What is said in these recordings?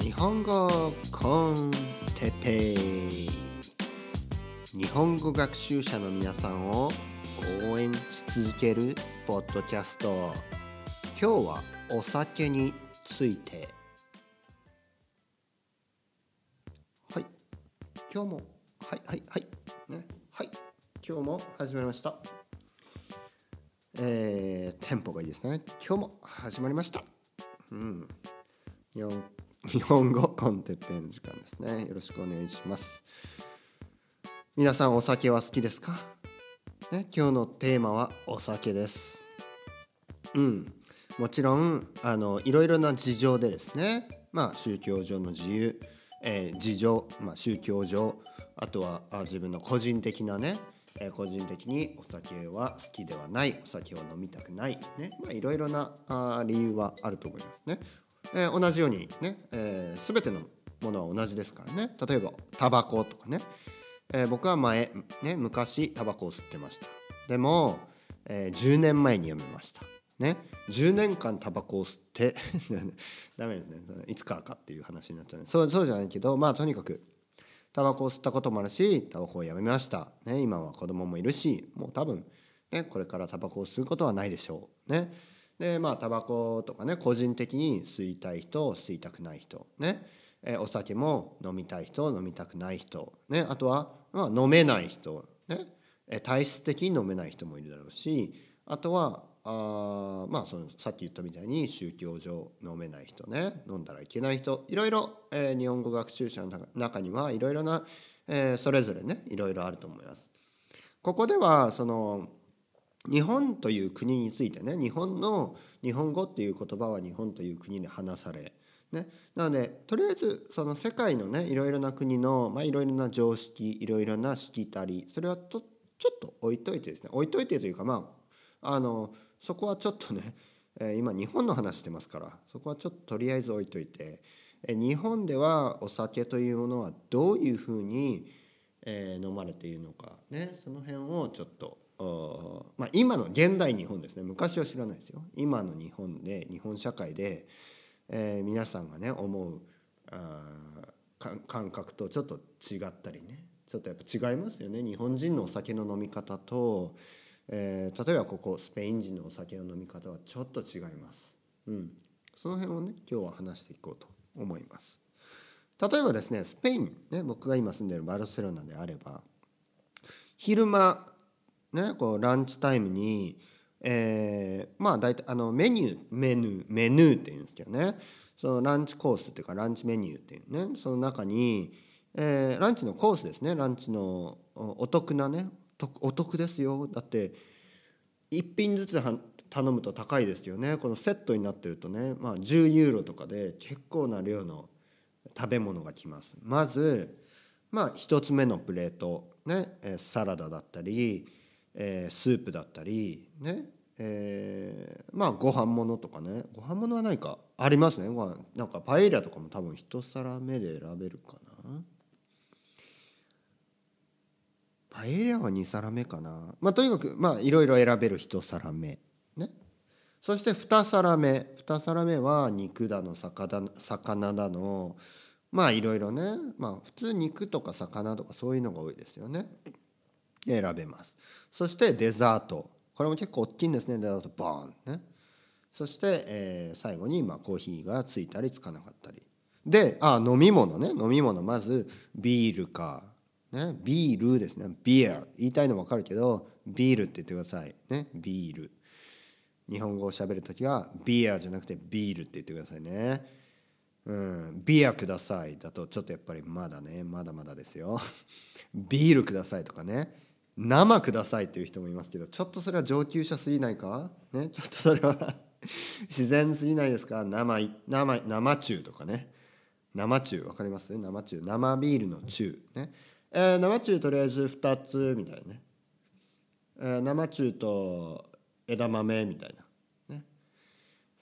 日本語コンテペイ。日本語学習者の皆さんを応援し続けるポッドキャスト。今日はお酒について。はい今日もはいはいはいねはい。今日も始まりました。えー、テンポがいいですね。今日も始まりました。うん。日本日本語コンテッペイの時間ですね。よろしくお願いします。皆さんお酒は好きですか？ね今日のテーマはお酒です。うん。もちろんあのいろいろな事情でですね。まあ宗教上の自由、えー、事情、まあ、宗教上。あとはあ自分の個人的なね。えー、個人的にお酒は好きではない。お酒を飲みたくない。ね。まあいろいろなあ理由はあると思いますね。えー、同じようにね、えー、全てのものは同じですからね。例えばタバコとかね、えー、僕は前ね昔タバコを吸ってました。でも、えー、10年前にやめました。ね。10年間タバコを吸って ダメですね。いつからかっていう話になっちゃう、ね、そうそうじゃないけどまあとにかくタバコを吸ったこともあるしタバコをやめました、ね、今は子供もいるしもう多分、ね、これからタバコを吸うことはないでしょう。ね。でまあタバコとかね個人的に吸いたい人吸いたくない人ね。えお酒も飲みたい人飲みたくない人ね。あとは、まあ、飲めない人ね。え体質的に飲めない人もいるだろうしあとはあまあそのさっき言ったみたいに宗教上飲めない人ね。飲んだらいけない人いろいろ、えー、日本語学習者の中にはいろいろな、えー、それぞれねいろいろあると思います。ここではその日本という国についてね日本の日本語っていう言葉は日本という国で話されね、なのでとりあえずその世界のねいろいろな国の、まあ、いろいろな常識いろいろなしきたりそれはとちょっと置いといてですね置いといてというかまああのそこはちょっとね、え今日本の話してますからそこはちょっととりあえず置いといて、え日本ではお酒というものはどういうふうに、え飲まれているのかね。その辺をちょっとまあ、今の現代日本ですね。昔は知らないですよ。今の日本で日本社会で、えー、皆さんがね思うあ感覚とちょっと違ったりね。ちょっとやっぱ違いますよね。日本人のお酒の飲み方と、えー、例えばここスペイン人のお酒の飲み方はちょっと違います。うん、その辺をね今日は話していこうと思います。例えばですねスペイン、ね、僕が今住んでるバルセロナであれば昼間、ね、こうランチタイムに、えー、まあ大体あのメニューメヌーメヌーっていうんですけどね。そのランチコースっていうかランチメニューっていうね。その中に、えー、ランチのコースですね。ランチのお得なね。お得ですよ。だって1品ずつ頼むと高いですよね。このセットになってるとね、まあ、10ユーロとかで結構な量の食べ物が来ます。まずまあ1つ目のプレート。ね。サラダだったり、えー、スープだったりねえー、まあご飯物とかね。ご飯物はないかありますね。ご飯なんかパエリアとかも多分一皿目で選べるかな。パエリアは2皿目かな。まあとにかくまあいろいろ選べる1皿目。ね。そして2皿目。2皿目は肉だの魚魚だの。まあいろいろね。まあ普通肉とか魚とかそういうのが多いですよね。選べますそしてデザートこれも結構大きいんですねデザートボーンねそして、えー、最後にまあコーヒーがついたりつかなかったりであ飲み物ね飲み物まずビールかね、ビールですね。ビア。言いたいの分かるけど、ビールって言ってください。ね、ビール。日本語を喋るときは、ビアじゃなくてビールって言ってくださいね。うん、ビアくださいだとちょっとやっぱりまだね、まだまだですよ。ビールくださいとかね。生くださいっていう人もいますけど、ちょっとそれは上級者すぎないか？ね、ちょっとそれは 自然すぎないですか？生、生、生中とかね。生中、わかります？生中。生ビールの中。ね？えー、生中とりあえず2つみたいなね、えー、生中と枝豆みたいな。ね？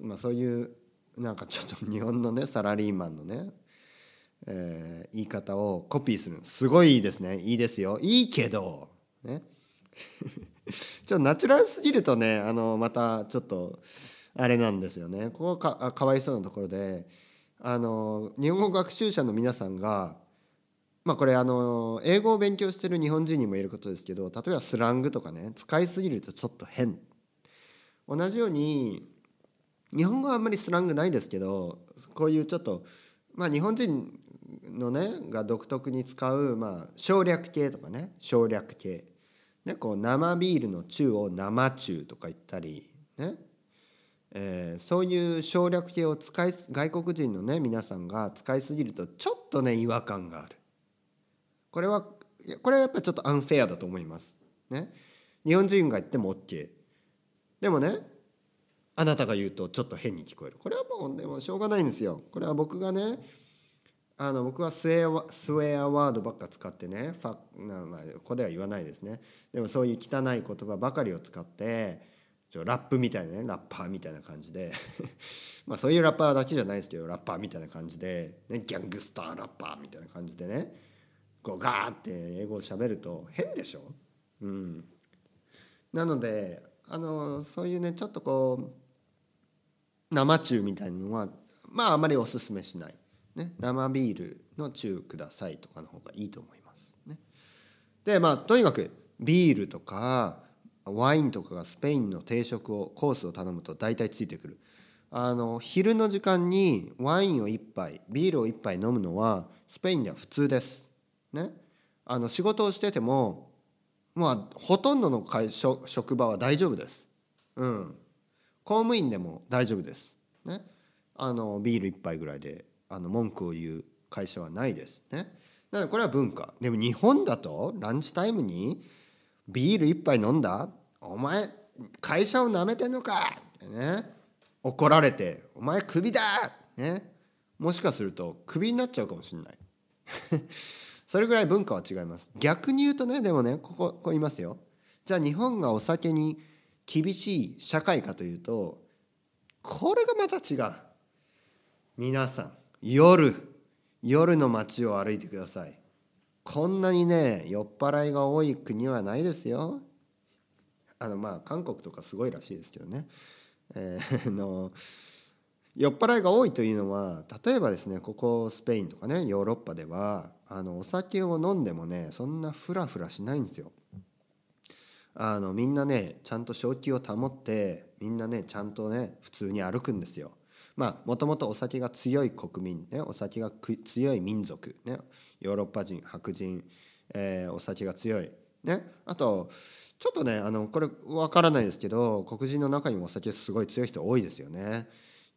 まあそういうなんかちょっと日本のねサラリーマンのね、えー、言い方をコピーするすごいいいですね。いいですよ。いいけど。ね。ちょっとナチュラルすぎるとねあのまたちょっとあれなんですよね。ここかかわいそうなところであの日本語学習者の皆さんがまあこれあの英語を勉強してる日本人にも言えることですけど例えばスラングとかね使いすぎるとちょっと変。同じように日本語はあんまりスラングないですけどこういうちょっとまあ日本人のねが独特に使うまあ省略形とかね省略形。ねこう生ビールの中を生中とか言ったりね。えー、そういう省略形を使い外国人のね皆さんが使いすぎるとちょっとね違和感がある。これはこれはやっぱちょっとアンフェアだと思います。ね。日本人が言っても OK でもねあなたが言うとちょっと変に聞こえる。これはもうでもしょうがないんですよ。これは僕がねあの僕はスウェアスウェアワードばっか使ってねファな、まあ、ここでは言わないですね。でもそういう汚い言葉ばかりを使ってちょラップみたいなねラッパーみたいな感じで。まあそういうラッパーだけじゃないですけどラッパーみたいな感じで、ね、ギャングスターラッパーみたいな感じでねこうガーって英語をしゃべると変でしょ、うん、なのであのそういうねちょっとこう生中みたいなのはまああまりおすすめしない、ね、生ビールの中くださいとかの方がいいと思います、ね、でまあとにかくビールとかワインとかがスペインの定食をコースを頼むと大体ついてくる。あの昼の時間にワインを1杯ビールを1杯飲むのはスペインでは普通です。ね。あの仕事をしててもまあほとんどの会職場は大丈夫です。うん。公務員でも大丈夫です。ね。あのビール1杯ぐらいであの文句を言う会社はないですね。だからこれは文化。でも日本だとランチタイムにビール一杯飲んだお前会社をなめてんのかってね怒られてお前クビだねもしかするとクビになっちゃうかもしれない。それぐらい文化は違います。逆に言うとねでもねこここう言いますよ。じゃあ日本がお酒に厳しい社会かというとこれがまた違う。皆さん。夜夜の街を歩いてくださいこんなにね酔っ払いが多い国はないですよ。あのまあ韓国とかすごいらしいですけどね。えー、の酔っ払いが多いというのは例えばですねここスペインとかねヨーロッパではあのお酒を飲んでもねそんなフラフラしないんですよ。あのみんなねちゃんと正気を保ってみんなねちゃんとね普通に歩くんですよ。まあもともとお酒が強い国民ねお酒が強い民族ねヨーロッパ人白人、えー、お酒が強い、ね、あとちょっとねあのこれ分からないですけど黒人の中にもお酒すごい強い人多いですよね。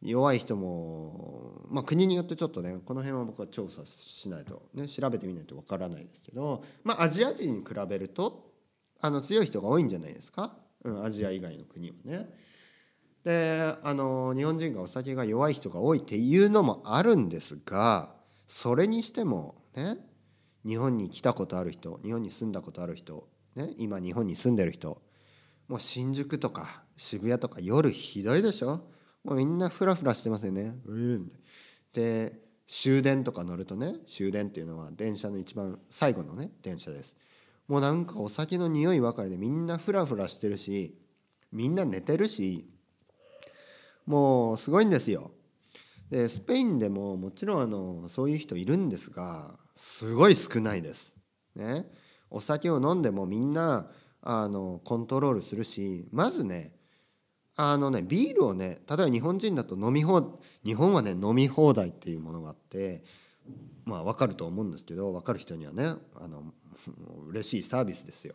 弱い人も、まあ、国によってちょっとねこの辺は僕は調査しないと、ね、調べてみないと分からないですけど、まあ、アジア人に比べるとあの強い人が多いんじゃないですか、うん、アジア以外の国はね。であの日本人がお酒が弱い人が多いっていうのもあるんですがそれにしてもね日本に来たことある人日本に住んだことある人、ね、今日本に住んでる人もう新宿とか渋谷とか夜ひどいでしょ？もうみんなフラフラしてますよね。で終電とか乗るとね終電っていうのは電車の一番最後のね電車です。もうなんかお酒の匂いばかりでみんなフラフラしてるしみんな寝てるしもうすごいんですよ。でスペインでももちろんあのそういう人いるんですがすごい少ないです。ね、お酒を飲んでもみんなあのコントロールするしまずねあのねビールをね例えば日本人だと飲み放日本はね飲み放題っていうものがあってまあ分かると思うんですけど分かる人にはねあの嬉しいサービスですよ。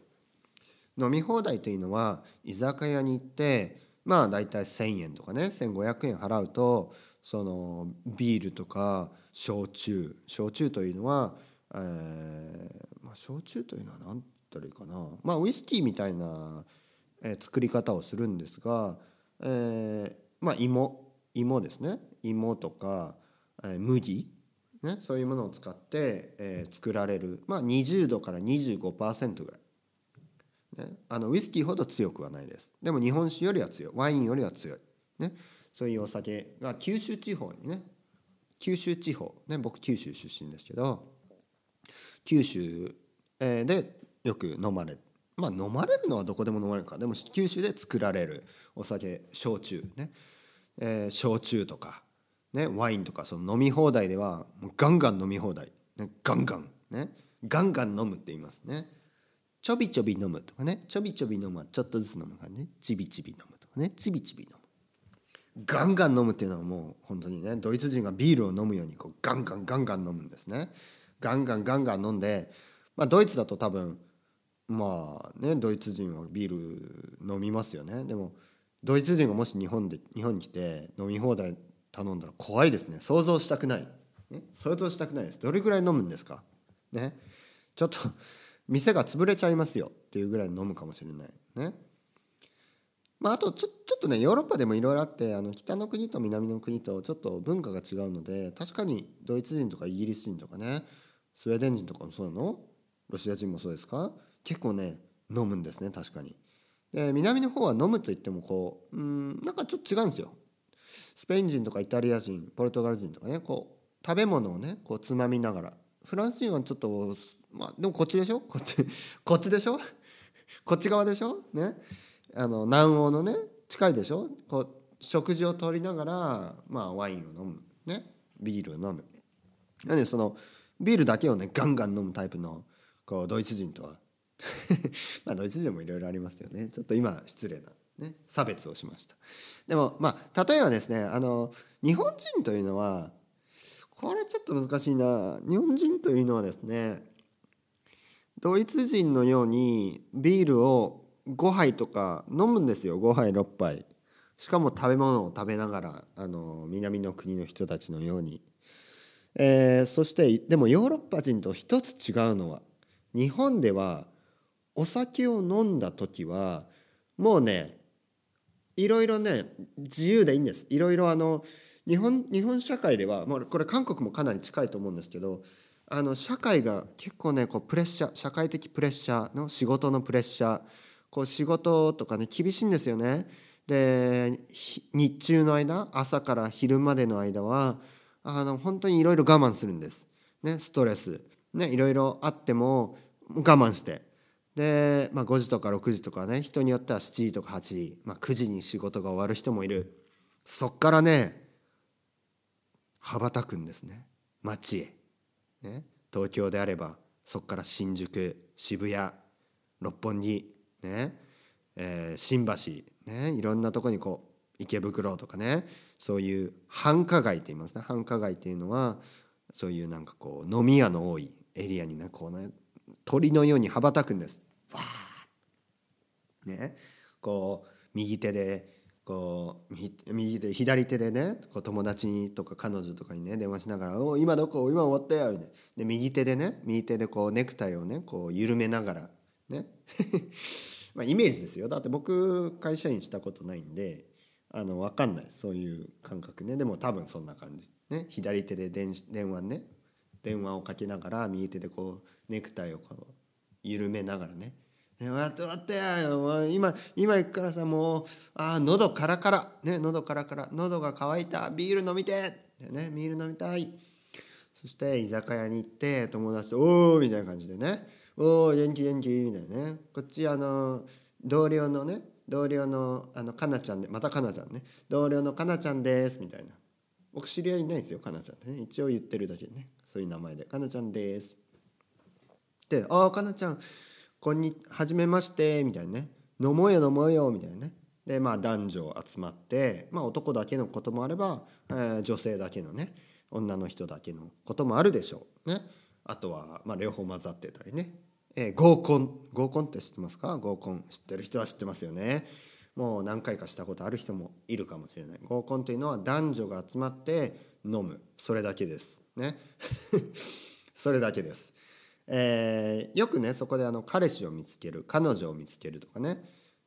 飲み放題というのは居酒屋に行ってまあ大体1,000円とかね1,500円払うとそのビールとか焼酎焼酎というのは、えーまあ、焼酎というのは何て言ったらいいかな、まあ、ウイスキーみたいな、えー、作り方をするんですが、えーまあ、芋芋ですね。芋とか、えー、麦、ね、そういうものを使って、えー、作られる、まあ、20度から25%ぐらい、ね、あのウイスキーほど強くはないです。でも日本酒よりは強い。ワインよりは強い、ね、そういうお酒が九州地方にね。九州地方。ね僕九州出身ですけど。九州でよく飲まれまあ飲まれるのはどこでも飲まれるか。でも九州で作られるお酒焼酎。ね、えー、焼酎とか、ね、ワインとか。その飲み放題ではガンガン飲み放題、ね、ガンガン。ね。ガンガン飲むって言いますね。ちょびちょび飲むとかね。ちょびちょび飲むはちょっとずつ飲む感じ。ちびちび飲むとかね。ちびちび飲む。ガンガン飲むっていうのはもう本当にねドイツ人がビールを飲むようにこうガンガンガンガン飲むんですね。ガンガンガンガン飲んで、まあ、ドイツだと多分まあねドイツ人はビール飲みますよね。でもドイツ人がもし日本で日本に来て飲み放題頼んだら怖いですね。想像したくない、ね、想像したくないです。どれぐらい飲むんですか？ね？ちょっと店が潰れちゃいますよっていうぐらい飲むかもしれないねまあ、あとちょちょっとねヨーロッパでもいろいろあってあの北の国と南の国とちょっと文化が違うので確かにドイツ人とかイギリス人とかねスウェーデン人とかもそうなの？ロシア人もそうですか？結構ね飲むんですね確かに。で南の方は飲むといってもこううんなんかちょっと違うんですよ。スペイン人とかイタリア人ポルトガル人とかねこう食べ物をねこうつまみながらフランス人はちょっとまあでもこっちでしょ？こっちこっちでしょ？こっち側でしょ？ね？あの南欧のね近いでしょ？こう食事をとりながら、まあ、ワインを飲む、ね、ビールを飲む。なんでそのビールだけをねガンガン飲むタイプのこうドイツ人とは。まあドイツ人もいろいろありますよね。ちょっと今失礼な、ね、差別をしました。でもまあ例えばですねあの日本人というのはこれちょっと難しいな。日本人というのはですねドイツ人のようにビールを5杯とか飲むんですよ。5杯6杯。しかも食べ物を食べながらあの南の国の人たちのように、えー、そしてでもヨーロッパ人と一つ違うのは日本ではお酒を飲んだ時はもうねいろいろね自由でいいんです。いろいろあの日本日本社会では、まあ、これ韓国もかなり近いと思うんですけどあの社会が結構ねこうプレッシャー社会的プレッシャーの仕事のプレッシャーこう仕事とかね厳しいんですよね。で日中の間朝から昼までの間はあの本当にいろいろ我慢するんです。ね、ストレス、ね、いろいろあっても我慢して。で、まあ、5時とか6時とかね人によっては7時とか8時、まあ、9時に仕事が終わる人もいる。そっからね羽ばたくんですね。街へ、ね、東京であればそっから新宿渋谷六本木ねえー、新橋、ね、いろんなとこにこう池袋とかねそういう繁華街って言いますね繁華街っていうのはそういうなんかこう飲み屋の多いエリアにねこうね鳥のように羽ばたくんです。わねこう右手でこう右手左手でねこう友達にとか彼女とかにね電話しながら「お今どこ？今終わったよ」みたいな。で右手でね右手でこうネクタイをねこう緩めながらね。まあイメージですよ。だって僕会社員したことないんであの分かんない。そういう感覚ね。でも多分そんな感じ、ね、左手で電電話ね。電話をかけながら右手でこうネクタイをこう緩めながらね「待って待って今今行くからさもうあ喉カラカラ。ね喉カラカラ。喉が渇いた。ビール飲みて」ねビール飲みたい。そして居酒屋に行って友達と「おお」みたいな感じでね。おお元気元気。みたいなね。こっちあの同僚のね同僚のあのかなちゃんでまたかなちゃんね。同僚のかなちゃんです。みたいな。僕知り合いいないですよかなちゃんってね。一応言ってるだけね。そういう名前で。かなちゃんです。で「ああかなちゃん。こんにはじめまして」みたいなね「飲もうよ飲もうよ」みたいなね。でまあ男女集まってまあ男だけのこともあれば、えー、女性だけのね。女の人だけのこともあるでしょうね。あとはまあ両方混ざってたりね。えー、合コン。合コンって知ってますか？合コン知ってる人は知ってますよね。もう何回かしたことある人もいるかもしれない。合コンというのは男女が集まって飲む。それだけです。ね。それだけです、えー、よくねそこであの彼氏を見つける彼女を見つけるとかね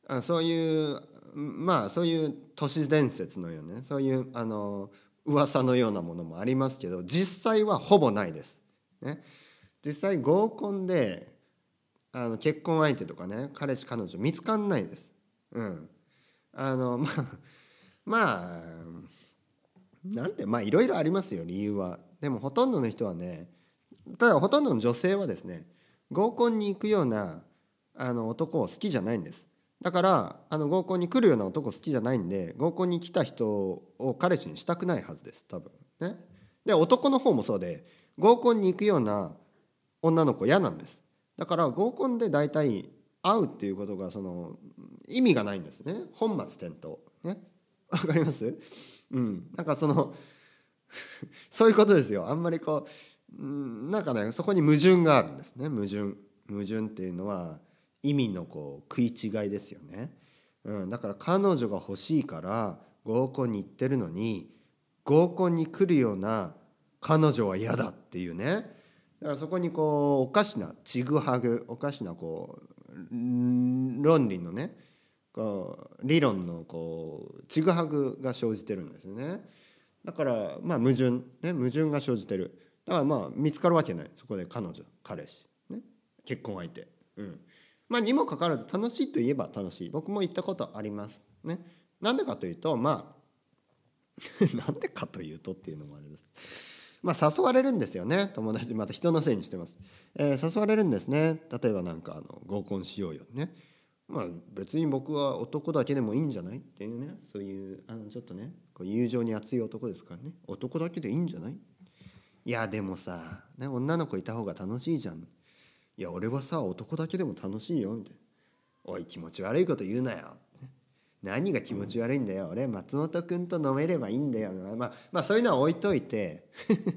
あそういうまあそういう都市伝説のようなねそういうあの噂のようなものもありますけど実際はほぼないです。ね、実際合コンであの結婚相手とかね彼氏彼女見つかんないです。うん、あの まあまあなんてまあいろいろありますよ理由は。でもほとんどの人はねただほとんどの女性はですね合コンに行くようなあの男を好きじゃないんです。だからあの合コンに来るような男好きじゃないんで合コンに来た人を彼氏にしたくないはずです多分。ね、で男の方もそうで合コンに行くような女の子嫌なんです。だから合コンで大体会うっていうことがその意味がないんですね。本末転倒。ね。わかります？うん。なんかその そういうことですよ。あんまりこうなんかねそこに矛盾があるんですね。矛盾。矛盾っていうのは意味のこう食い違いですよね、うん、だから彼女が欲しいから合コンに行ってるのに合コンに来るような彼女は嫌だっていうね。だからそこにこうおかしなちぐはぐおかしなこう論理のねこう理論のこうちぐはぐが生じてるんですよね。だからまあ矛盾ね矛盾が生じてる。だからまあ見つかるわけないそこで彼女彼氏ね。結婚相手。うん。まあにもかかわらず楽しいといえば楽しい。僕も行ったことあります。ね。なんでかというとまあ なんでかというとっていうのもあれです。まあ、誘われるんですよね。友達また人のせいにしてます、えー、誘われるんですね。例えばなんかあの合コンしようよね。まあ別に僕は男だけでもいいんじゃないっていうね。そういうあのちょっとねこう友情に熱い男ですからね。男だけでいいんじゃないいやでもさ、ね、女の子いた方が楽しいじゃん。いや俺はさ男だけでも楽しいよみたいな。おい気持ち悪いこと言うなよ。何が気持ち悪いんだよ。俺松本君と飲めればいいんだよ。まあまあそういうのは置いといて。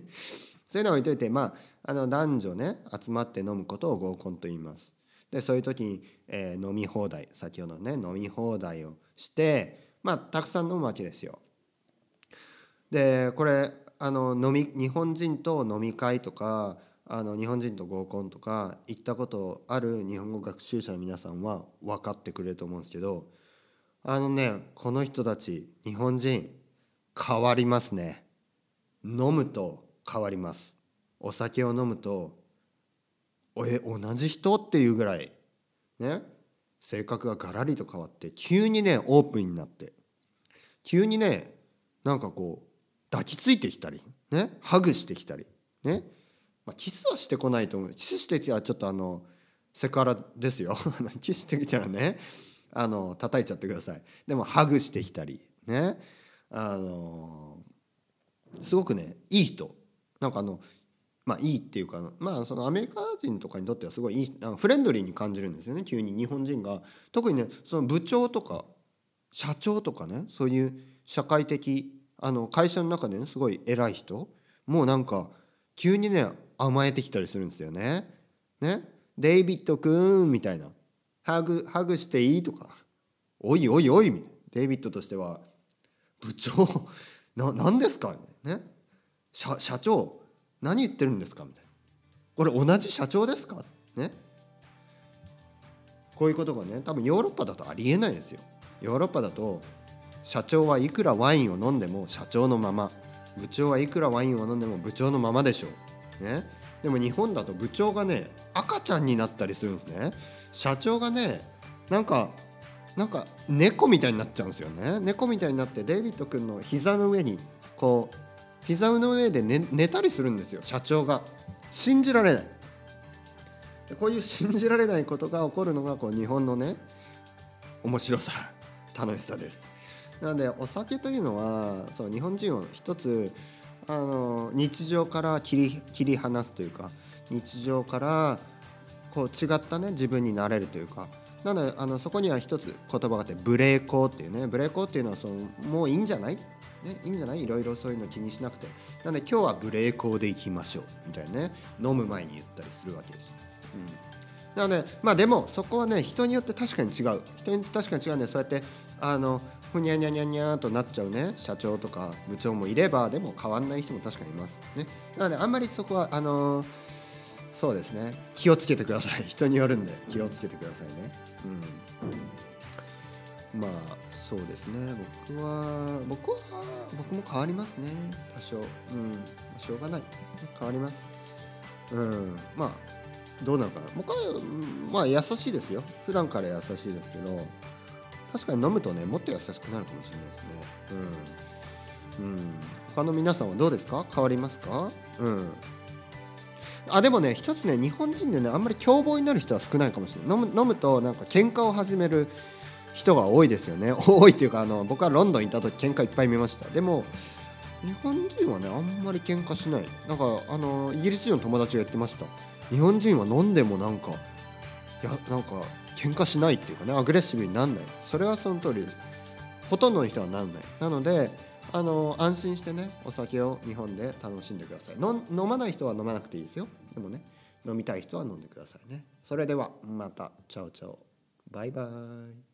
そういうのは置いといてまああの男女ね集まって飲むことを合コンと言います。でそういう時に、えー、飲み放題。先ほどね飲み放題をしてまあたくさん飲むわけですよ。でこれあの飲み日本人と飲み会とかあの日本人と合コンとか行ったことある日本語学習者の皆さんは分かってくれると思うんですけどあのねこの人たち日本人変わりますね。飲むと変わります。お酒を飲むとえ同じ人？っていうぐらい。ね。性格がガラリと変わって急にねオープンになって。急にねなんかこう抱きついてきたりねハグしてきたりね、まあ、キスはしてこないと思う。キスしてきたらちょっとあのセクハラですよ。キスしてきたらねあの叩いちゃってください。でもハグしてきたりね。あのすごくねいい人。なんかあのまあいいっていうかまあそのアメリカ人とかにとってはすごいいいフレンドリーに感じるんですよね。急に。日本人が。特にねその部長とか社長とかねそういう社会的あの会社の中でねすごい偉い人もうなんか急にね甘えてきたりするんですよね。ね？デイビッド君みたいな。ハグハグしていいとか。おいおいおいデイビッドとしては部長な何ですかね？社社長何言ってるんですかみたいな。これ同じ社長ですか？ね？こういうことがね多分ヨーロッパだとありえないですよ。ヨーロッパだと社長はいくらワインを飲んでも社長のまま。部長はいくらワインを飲んでも部長のままでしょう。ね。でも日本だと部長がね赤ちゃんになったりするんですね。社長がねなんかなんか猫みたいになっちゃうんですよね。猫みたいになってデイビッド君の膝の上にこう膝の上で寝寝たりするんですよ。社長が。信じられない。こういう信じられないことが起こるのがこう日本のね面白さ楽しさです。なのでお酒というのはそう日本人を一つあの日常から切り切り離すというか日常からこう違ったね自分になれるというかなのであのそこには一つ言葉があってブレーコーっていうねブレーコーっていうのはそのもういいんじゃない、ね、いいんじゃない？いろいろそういうの気にしなくて。なので今日はブレーコーでいきましょう。みたいなね飲む前に言ったりするわけです。うん、なのでまあでもそこはね人によって確かに違う。人によって確かに違うんでそうやってあのふにゃにゃにゃにゃとなっちゃうね。社長とか部長もいればでも変わんない人も確かにいます。ね。なのであんまりそこはあのーそうですね。気をつけてください。人によるんで気をつけてくださいね。うん。まあそうですね。僕は僕は僕も変わりますね。多少。うん。しょうがない。変わります。うん。まあどうなのか。な僕はまあ優しいですよ。普段から優しいですけど確かに飲むとねもっと優しくなるかもしれないですね。うん、うん、他の皆さんはどうですか？変わりますか？うん。あでもね一つね日本人でねあんまり凶暴になる人は少ないかもしれない。飲む飲むとなんか喧嘩を始める人が多いですよね。多いっていうかあの僕はロンドンにいた時喧嘩いっぱい見ました。でも日本人はねあんまり喧嘩しない。なんかあのイギリス人の友達が言ってました。日本人は飲んでもなんかいやなんか喧嘩しないっていうかねアグレッシブになんない。それはその通りです。ほとんどの人はなんない。なのであの安心してねお酒を日本で楽しんでください。飲まない人は飲まなくていいですよ。でもね飲みたい人は飲んでくださいね。それではまた。チャオチャオ。バイバイ。